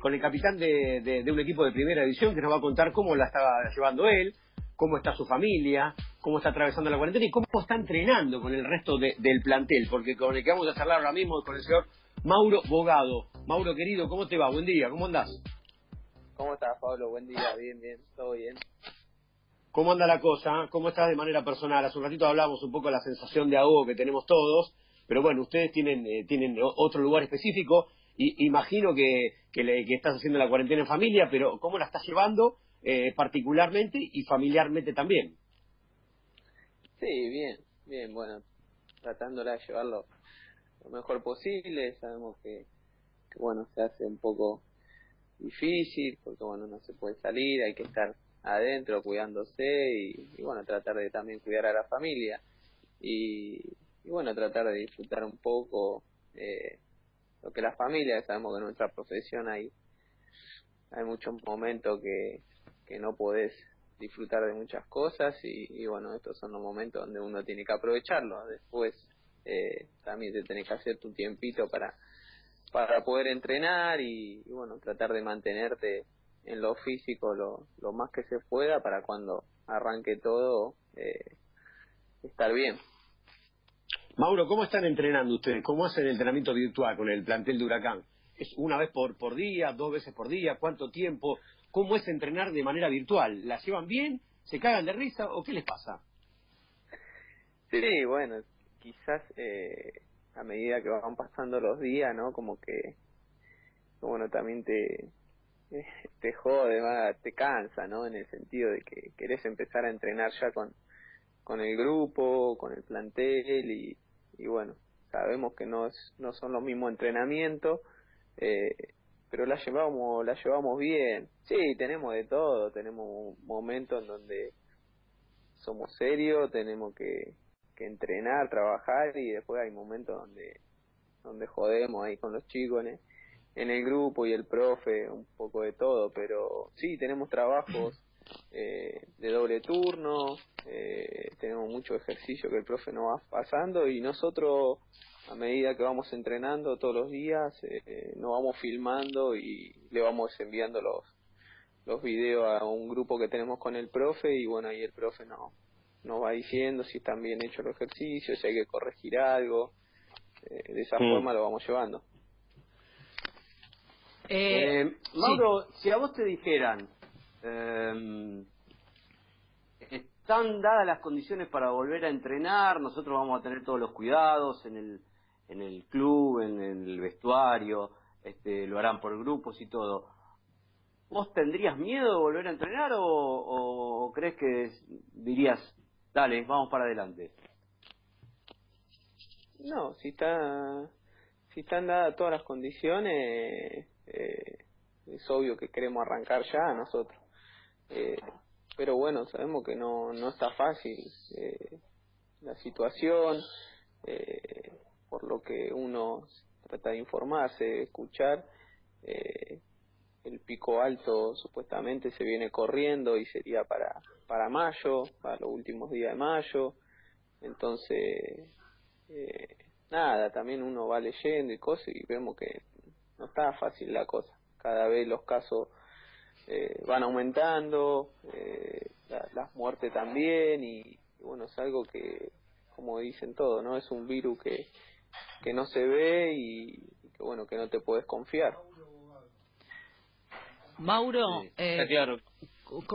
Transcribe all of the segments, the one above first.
con el capitán de, de, un equipo de primera división que nos va a contar cómo la está llevando él, cómo está su familia, cómo está atravesando la cuarentena y cómo está entrenando con el resto del plantel, porque con el que vamos a charlar ahora mismo es con el señor Mauro Bogado. Mauro querido, ¿cómo te va? Buen día, ¿cómo andás? ¿Cómo estás, Pablo? Buen día, bien, bien, todo bien. ¿Cómo anda la cosa? ¿Cómo estás de manera personal? Hace un ratito hablamos un poco de la sensación de ahogo que tenemos todos, pero bueno, ustedes tienen, eh, tienen otro lugar específico y imagino que, que, le, que estás haciendo la cuarentena en familia, pero ¿cómo la estás llevando? Eh, particularmente y familiarmente también. Sí, bien, bien, bueno, tratándola de llevarlo lo mejor posible, sabemos que, bueno, se hace un poco difícil porque bueno, no se puede salir, hay que estar adentro cuidándose y, bueno, tratar de también cuidar a la familia y, y bueno, tratar de disfrutar un poco eh, lo que la familia, sabemos que en nuestra profesión hay, hay muchos momentos que, que no podés disfrutar de muchas cosas y, bueno, estos son los momentos donde uno tiene que aprovecharlo. Después eh, también te tenés que hacer tu tiempito para, para poder entrenar y, bueno, tratar de mantenerte en lo físico lo, lo más que se pueda para cuando arranque todo eh, estar bien. Mauro, ¿cómo están entrenando ustedes? ¿Cómo hacen el entrenamiento virtual con el plantel de Huracán? ¿Es una vez por, día, dos veces por día? ¿Cuánto tiempo? cómo es entrenar de manera virtual. ¿La llevan bien? ¿Se cagan de risa o qué les pasa? Sí, bueno, quizás eh, a medida que van pasando los días, ¿no? Como que, bueno, también te, te jode, te cansa, ¿no? En el sentido de que querés empezar a entrenar ya con, con el grupo, con el plantel y, y bueno, sabemos que no, es, no son los mismos entrenamientos, eh, pero la llevamos la llevamos bien. Sí tenemos de todo tenemos momentos en donde somos serios tenemos que, que entrenar trabajar y después hay momentos donde donde jodemos ahí con los chicos en el, grupo y el profe un poco de todo pero sí tenemos trabajos eh, de doble turno eh, tenemos mucho ejercicio que el profe nos va pasando y nosotros a medida que vamos entrenando todos los días, eh, nos vamos filmando y le vamos enviando los, los videos a un grupo que tenemos con el profe y bueno, ahí el profe no, nos va diciendo si están bien hechos los ejercicios, si hay que corregir algo. Eh, de esa mm. forma lo vamos llevando. Eh, eh Mauro, si a vos te dijeran, eh, están dadas las condiciones para volver a entrenar, nosotros vamos a tener todos los cuidados en el en el club, en el vestuario, este, lo harán por grupos y todo. ¿Vos tendrías miedo de volver a entrenar o, crees que dirías, dale, vamos para adelante? No, si está si están dadas todas las condiciones, eh, es obvio que queremos arrancar ya nosotros. Eh, pero bueno, sabemos que no, no está fácil eh, la situación. Eh, por lo que uno trata de informarse, escuchar, eh, el pico alto supuestamente se viene corriendo y sería para, para mayo, para los últimos días de mayo, entonces, eh, nada, también uno va leyendo y cosas y vemos que no está fácil la cosa, cada vez los casos eh, van aumentando, eh, las muertes también y, y bueno, es algo que, como dicen todos, ¿no? Es un virus que que no se ve y que bueno que no te puedes confiar Mauro eh, claro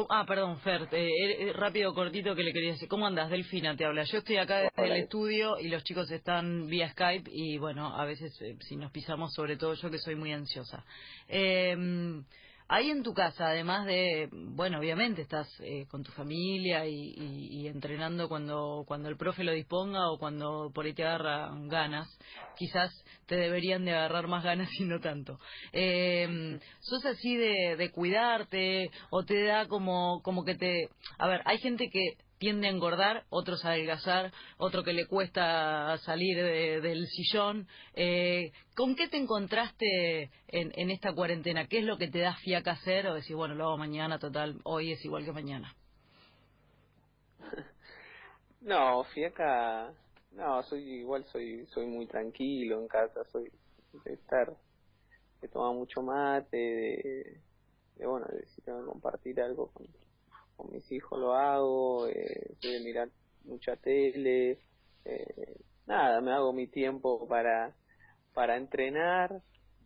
Ah, perdón, Fer, eh, eh, rápido, cortito que le quería decir. ¿Cómo andas? Delfina te habla. Yo estoy acá desde el estudio y los chicos están vía Skype y bueno, a veces eh, si nos pisamos, sobre todo yo que soy muy ansiosa. Eh, Ahí en tu casa, además de, bueno, obviamente estás eh, con tu familia y, entrenando cuando, cuando el profe lo disponga o cuando por ahí te agarran ganas, quizás te deberían de agarrar más ganas y no tanto. Eh, ¿Sos así de, de cuidarte o te da como, como que te... A ver, hay gente que tiende a engordar, otros a adelgazar, otro que le cuesta salir del sillón. Eh, ¿Con qué te encontraste en, en, esta cuarentena? ¿Qué es lo que te da fiaca hacer o decir, bueno, lo hago mañana, total, hoy es igual que mañana? No, fiaca, no, soy igual, soy soy muy tranquilo en casa, soy de estar toma mucho mate, de, de, bueno, de que compartir algo con, con mis hijos lo hago, eh, mirar mucha tele, eh, nada, me hago mi tiempo para, para entrenar,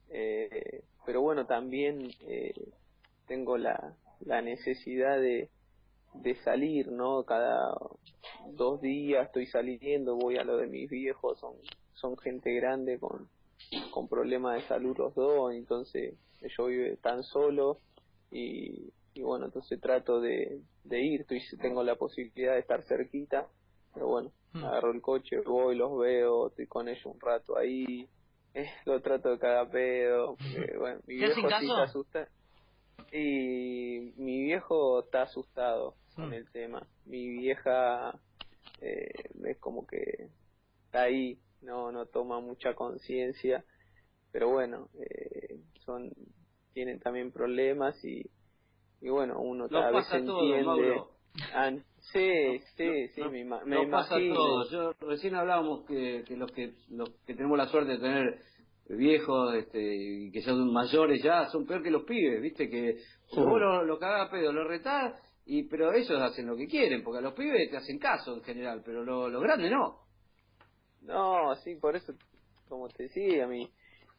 eh, pero bueno, también eh, tengo la, la necesidad de, de salir, ¿no? Cada dos días estoy saliendo, voy a lo de mis viejos, son, son gente grande con, con problemas de salud los dos, entonces yo vivo tan solo y, y bueno, entonces trato de, de ir, estoy, tengo la posibilidad de estar cerquita, pero bueno, mm. agarro el coche, voy, los veo, estoy con ellos un rato ahí, eh, lo trato de cada pedo, bueno, mi viejo sí se asusta. Y mi viejo está asustado con mm. el tema. Mi vieja eh, es como que está ahí, no no toma mucha conciencia, pero bueno, eh, son tienen también problemas y y bueno, uno tal vez entiende. Ah, sí, sí, sí, me, me imagino. Yo recién hablábamos que, que los que los que tenemos la suerte de tener viejos este, y que son mayores ya son peor que los pibes, viste que vos lo, lo cagás pedo, lo retás y pero ellos hacen lo que quieren, porque a los pibes te hacen caso en general, pero los lo grandes no. No, sí, por eso, como te decía, mi,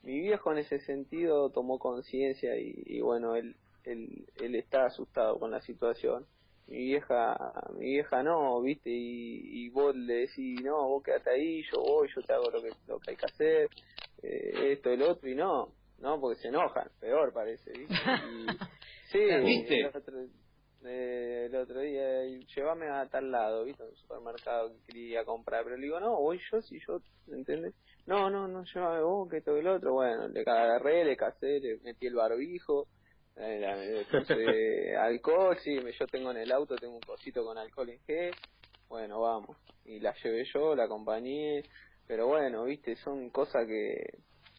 mi viejo en ese sentido tomó conciencia y, y bueno, él él, él está asustado con la situación. Mi vieja, mi vieja no, viste, y, y vos le decís, no, vos quedate ahí, yo voy, yo te hago lo que, lo que hay que hacer, eh, esto, el otro, y no, no, porque se enojan, peor parece, ¿viste? Y, sí, ¿Viste? El otro, eh, el otro día, llévame a tal lado, ¿viste? Un supermercado que quería comprar, pero le digo, no, voy yo, si yo, ¿entendés? No, no, no, llévame vos, que esto, el otro, bueno, le agarré, le casé, le metí el barbijo, eh, alcohol, sí, yo tengo en el auto, tengo un cosito con alcohol en gel, bueno, vamos. Y la llevé yo, la acompañé, pero bueno, viste, son cosas que,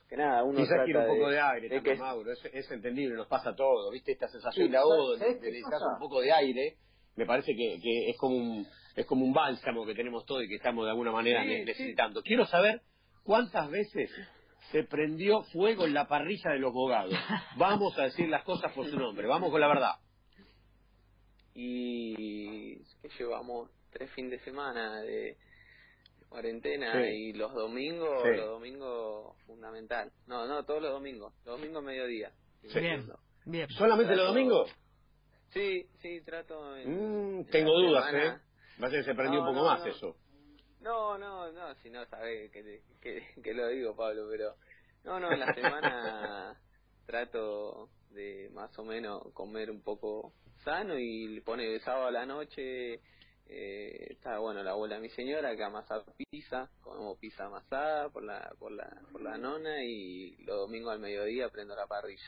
que nada, uno Quizás quiere un poco de, de aire, de también, que- Mauro, es, es entendible, nos pasa todo, ¿viste? Esta sensación Sí, de ahogo, ¿sabes de un poco de aire, me parece que, que es como un es como un bálsamo que tenemos todos y que estamos de alguna manera Sí, ne- sí. necesitando. Quiero saber cuántas veces se prendió fuego en la parrilla de los bogados. Vamos a decir las cosas por su nombre, vamos con la verdad. y que llevamos tres fines de semana de cuarentena Sí. y los domingos, Sí. los domingos fundamental. No, no, todos los domingos, los domingos mediodía. Sí. Bien, bien. ¿Solamente los domingos? Sí, sí, trato en, Mm, en tengo dudas, semana. ¿eh? Va a ser que se prendió No, un poco no, más no. eso. No, no, no, si no sabes que, te- que, que lo digo, Pablo, pero no, no, en la semana trato de más o menos comer un poco sano y le pone el sábado a la noche, eh, está bueno la abuela de mi señora que amasa pizza, comemos pizza amasada por la, por la, por la nona y los domingos al mediodía prendo la parrilla.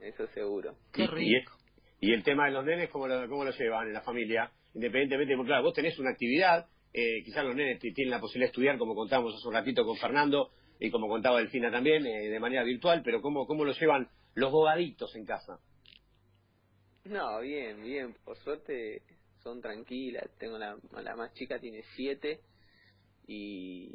Eso seguro. Qué Y- y, rico. y el tema de los nenes, ¿cómo lo, cómo lo llevan en la familia? Independientemente, porque claro, vos tenés una actividad, eh, quizás los nenes tienen la posibilidad de estudiar, como contábamos hace un ratito con Fernando, y como contaba Delfina también, eh, de manera virtual, pero ¿cómo, ¿cómo lo llevan los bobaditos en casa? No, bien, bien. Por suerte son tranquilas. Tengo la, la más chica tiene siete y,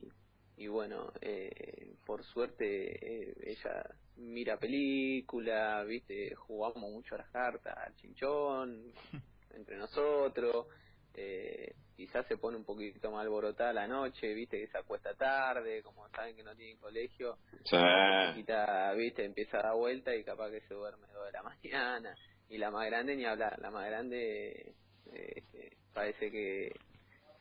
y bueno, eh, por suerte eh, ella mira película, viste, jugamos mucho a las cartas, al chinchón, entre nosotros. Eh, quizás se pone un poquito más alborotada la noche, viste, que se acuesta tarde, como saben que no tienen colegio, la chiquita, viste, empieza a dar vuelta y capaz que se duerme dos de la mañana. Y la más grande ni hablar, la más grande eh, eh, parece que,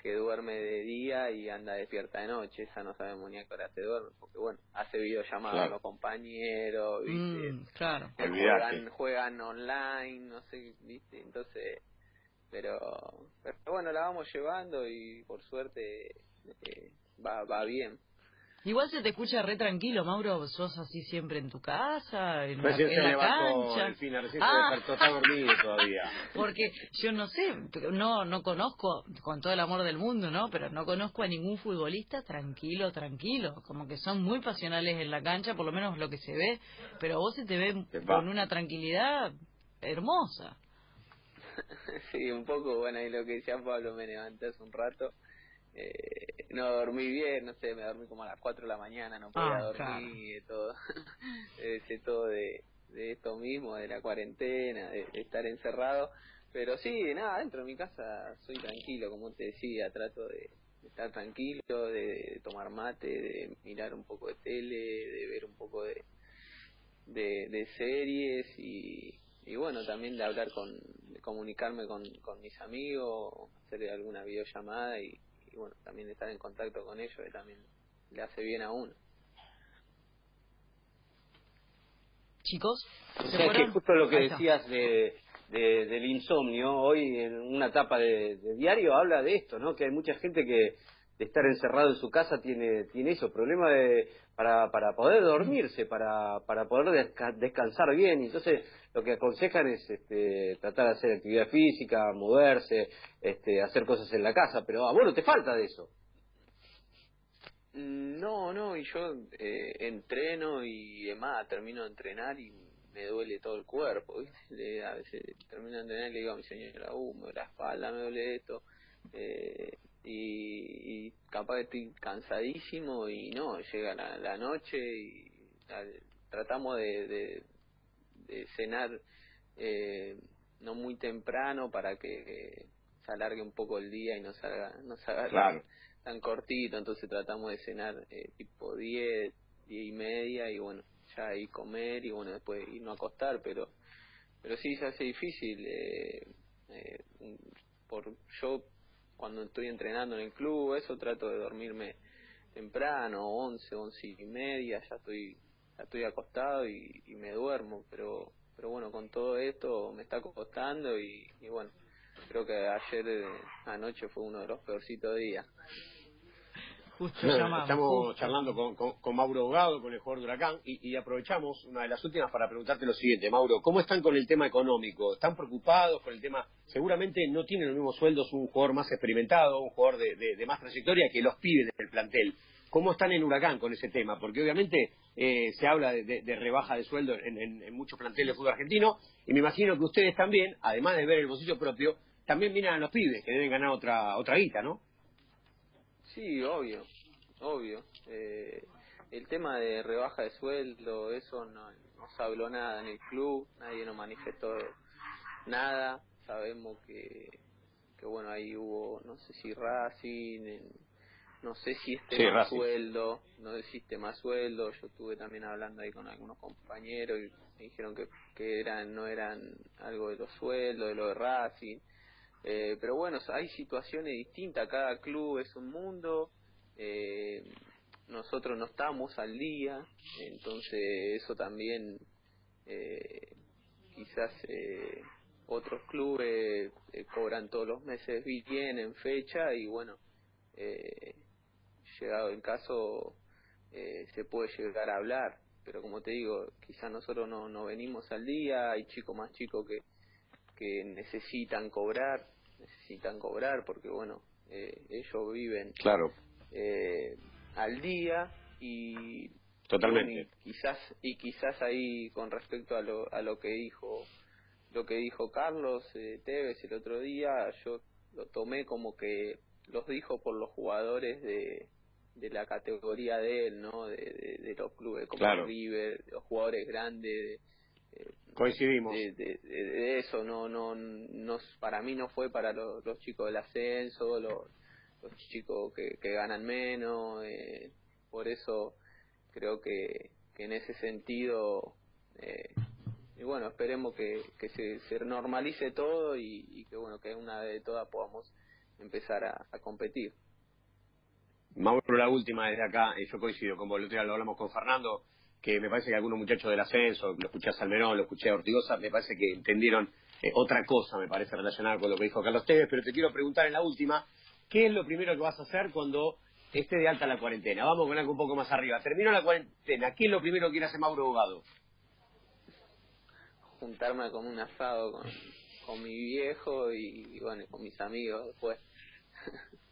que duerme de día y anda despierta de noche, esa no sabemos ni a qué hora se duerme, porque bueno, hace videollamadas Claro. con los compañeros, viste, Mm, claro. juegan, juegan online, no sé, viste, entonces, pero, pero bueno, la vamos llevando y por suerte eh, va, va bien. Igual se te escucha re tranquilo, Mauro. ¿Sos así siempre en tu casa, en la, Recién en se la cancha? Delfina, recién Ah. se despertó, está dormido todavía. Porque yo no sé, no no conozco, con todo el amor del mundo, ¿no? Pero no conozco a ningún futbolista tranquilo, tranquilo. Como que son muy pasionales en la cancha, por lo menos lo que se ve. Pero vos se te ve con una tranquilidad hermosa. sí, un poco, bueno, y lo que decía Pablo me levanté hace un rato. Eh, no dormí bien, no sé, me dormí como a las 4 de la mañana, no podía Ah, dormir, de todo, ese todo de, de esto mismo, de la cuarentena, de, de estar encerrado, pero sí, nada, dentro de mi casa soy tranquilo, como te decía, trato de, de estar tranquilo, de, de tomar mate, de mirar un poco de tele, de ver un poco de, de, de series y, y bueno, también de hablar con, de comunicarme con, con mis amigos, hacer alguna videollamada y, y bueno, también estar en contacto con ellos, que también le hace bien a uno. Chicos, O ¿se sea que justo lo que decías de, de- del insomnio, hoy en una etapa de, de diario habla de esto, ¿no? Que hay mucha gente que de estar encerrado en su casa tiene tiene eso, problema de para, para poder dormirse, para, para poder desca- descansar bien. Y Entonces, lo que aconsejan es este, tratar de hacer actividad física, moverse, este, hacer cosas en la casa, pero a vos no te falta de eso. Mm, No, no, y yo eh, entreno y demás, termino de entrenar y me duele todo el cuerpo, ¿viste? A veces termino de entrenar y le digo a mi señora, uh, me duele la espalda, me duele esto, eh, y, capaz que estoy cansadísimo y no, llega la, la noche y tratamos de, de, de cenar eh, no muy temprano para que se alargue un poco el día y no salga, no salga Claro. tan cortito, entonces tratamos de cenar eh, tipo 10, 10 y media y bueno, ya ahí comer y bueno, después irnos a acostar, pero pero sí se hace difícil. Eh, eh, por Yo cuando estoy entrenando en el club, eso trato de dormirme temprano, 11, 11 y media, ya estoy estoy acostado y, y me duermo, pero pero bueno, con todo esto me está costando y, y bueno, creo que ayer eh, anoche fue uno de los peorcitos días. Justo llamamos. Estamos justo. charlando con, con, con Mauro Bogado, con el jugador de Huracán, y, y aprovechamos una de las últimas para preguntarte lo siguiente, Mauro, ¿cómo están con el tema económico? ¿Están preocupados con el tema? Seguramente no tienen los mismos sueldos un jugador más experimentado, un jugador de, de- de más trayectoria que los pibes del plantel. ¿Cómo están en Huracán con ese tema? Porque obviamente eh, se habla de, de- rebaja de sueldo en, en- en muchos planteles de fútbol argentino, y me imagino que ustedes también, además de ver el bolsillo propio, también miran a los pibes que deben ganar otra, otra guita, ¿no? Sí, obvio, obvio. Eh, el tema de rebaja de sueldo, eso no, no se habló nada en el club, nadie nos manifestó nada. Sabemos que, que bueno, ahí hubo, no sé si Racing, en- no sé si este Sí, más Racing. sueldo, no existe más sueldo. Yo estuve también hablando ahí con algunos compañeros y me dijeron que, que eran no eran algo de los sueldos, de lo de Racing. Eh, pero bueno, hay situaciones distintas, cada club es un mundo, eh, nosotros no estamos al día, entonces eso también eh, quizás eh, otros clubes eh, cobran todos los meses bien en fecha y bueno, eh, llegado el caso eh, se puede llegar a hablar, pero como te digo, quizás nosotros no, no venimos al día, hay chicos más chicos que que necesitan cobrar, necesitan cobrar porque bueno, eh, ellos viven Claro, eh, al día y totalmente. y quizás y quizás ahí con respecto a lo a lo que dijo lo que dijo Carlos eh, Tevez el otro día yo lo tomé como que los dijo por los jugadores de de la categoría de él no de, de, de los clubes como Claro. River de los jugadores grandes de, eh, Coincidimos. de, de- de- de eso no no no para mí no fue para los, los chicos del ascenso los, los chicos que, que ganan menos eh, por eso creo que, que en ese sentido eh, y bueno esperemos que, que se, se normalice todo y, y que bueno que una vez de todas podamos empezar a, a competir Mauro, la última desde acá, yo coincido con vos, lo hablamos con Fernando, que me parece que algunos muchachos del ascenso, lo escuché a Salmerón, lo escuché a Ortigosa, me parece que entendieron eh, otra cosa, me parece, relacionada con lo que dijo Carlos Tevez, pero te quiero preguntar en la última, ¿qué es lo primero que vas a hacer cuando esté de alta la cuarentena? Vamos con algo un poco más arriba. Terminó la cuarentena, ¿qué es lo primero que quiere hacer Mauro Bogado? juntarme con un asado con, con mi viejo y, y bueno con mis amigos después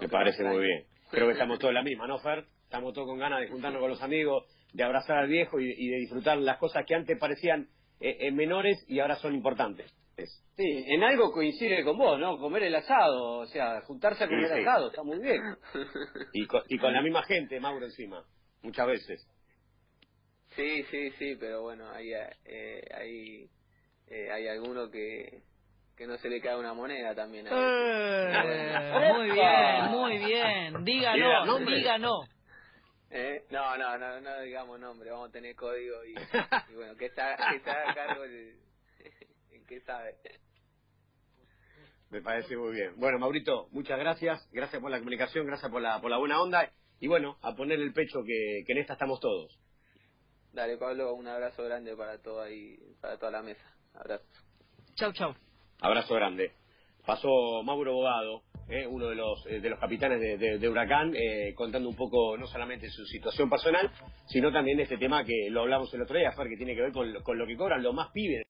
Me parece muy bien. Creo que estamos todos en la misma, ¿no, Fer? Estamos todos con ganas de juntarnos con los amigos, de abrazar al viejo y, y de disfrutar las cosas que antes parecían eh, eh, menores y ahora son importantes. Sí, en algo coincide con vos, ¿no? Comer el asado, o sea, juntarse a comer asado, está muy bien. Y con, y con la misma gente, Mauro, encima, muchas veces. Sí, sí, sí, pero bueno, hay, eh, hay, eh, hay alguno que, que no se le cae una moneda también. Eh, muy bien, muy bien. Dígalo, dígalo. ¿Eh? No, no, no, no digamos nombre, vamos a tener código y, y bueno, que se, que se haga cargo el, que sabe. Me parece muy bien. Bueno, Maurito, muchas gracias. Gracias por la comunicación, gracias por la, por la buena onda. Y bueno, a poner el pecho que, que en esta estamos todos. Dale, Pablo, un abrazo grande para todo ahí, para toda la mesa. Abrazo. Chau, chau. Abrazo grande. Pasó Mauro Bogado, eh, uno de los, eh, de los capitanes de, Huracán, eh, contando un poco no solamente su situación personal, sino también este tema que lo hablamos el otro día, Fer, que tiene que ver con, con lo que cobran los más pibes.